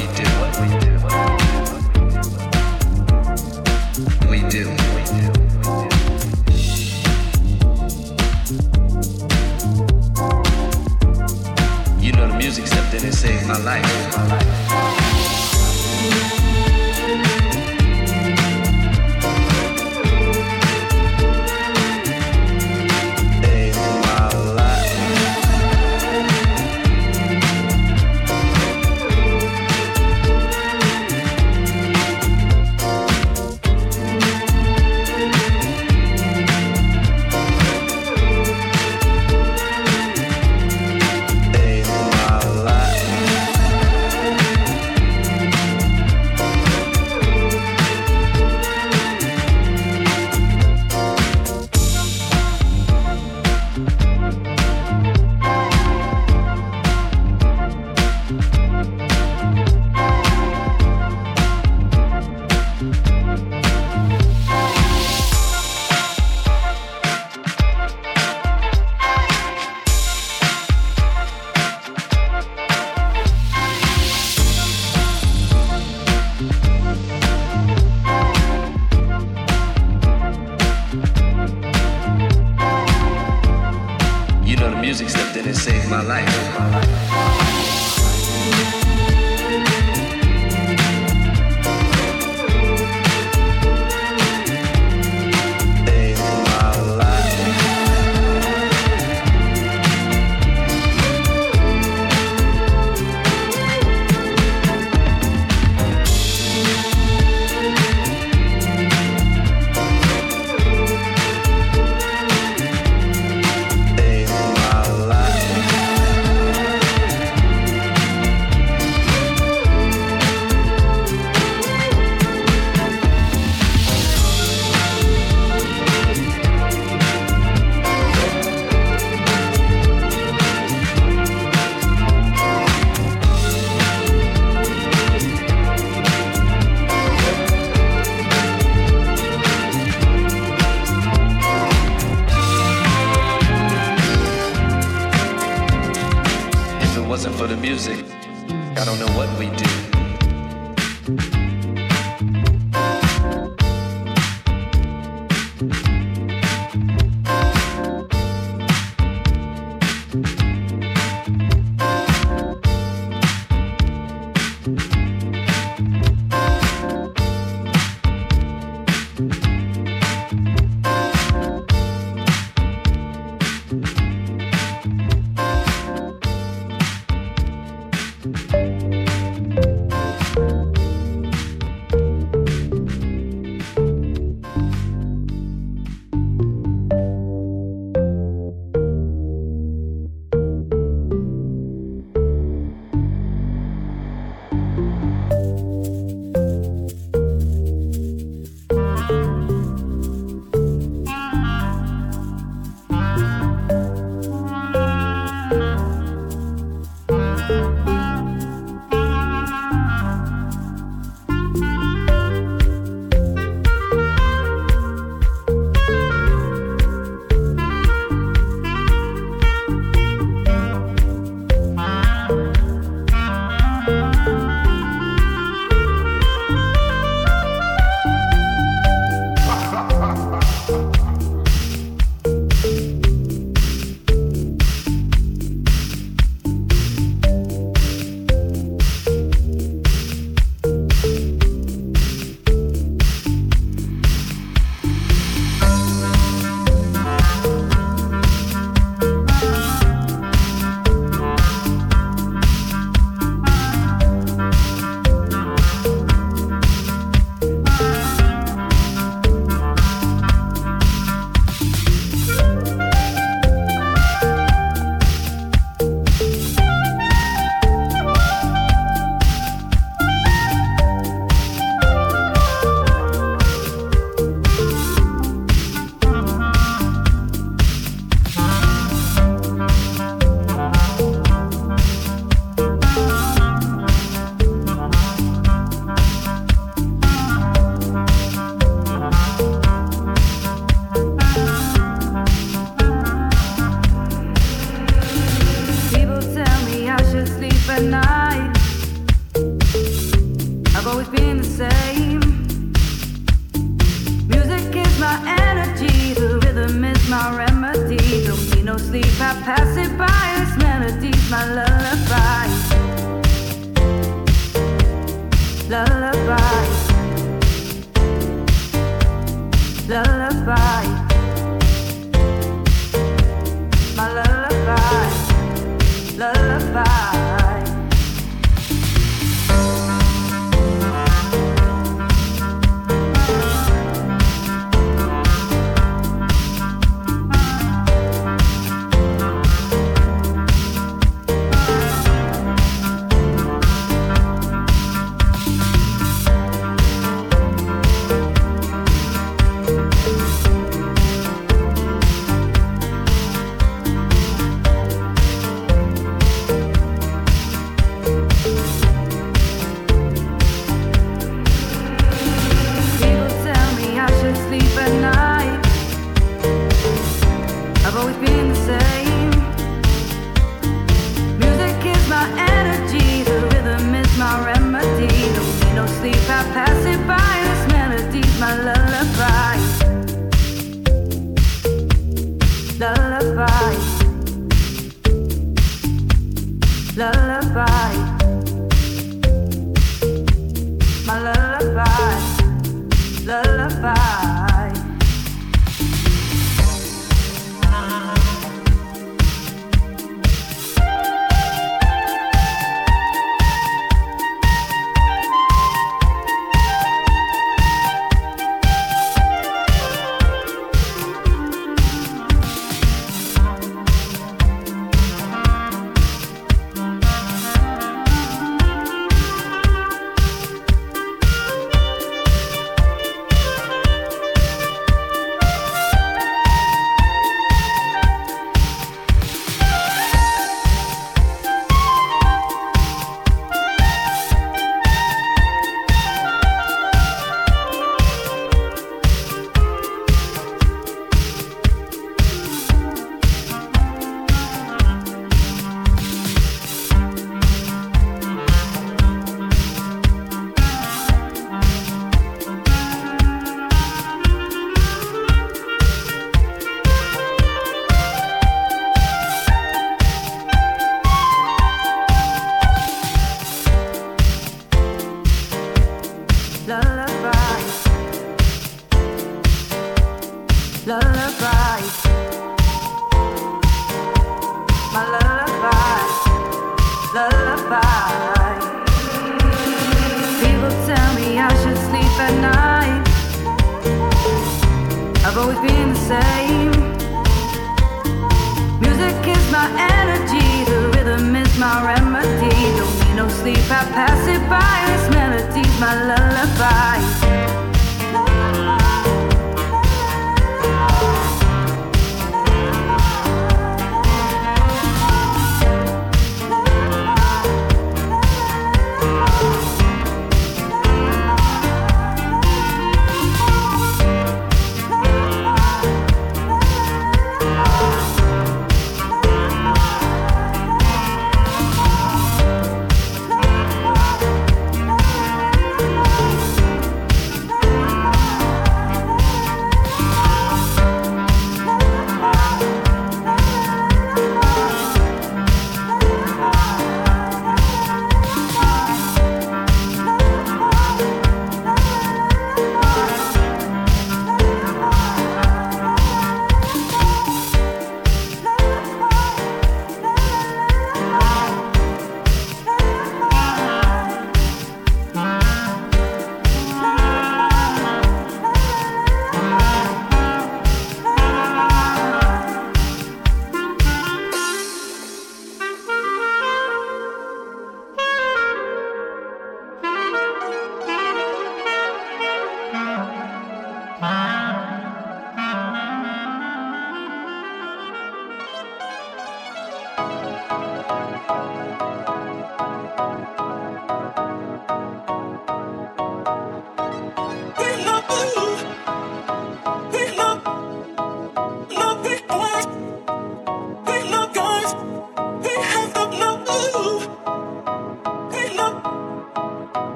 we do we do. You know the music stepped in and saved. My life.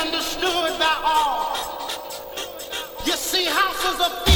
understood by all. You see, houses of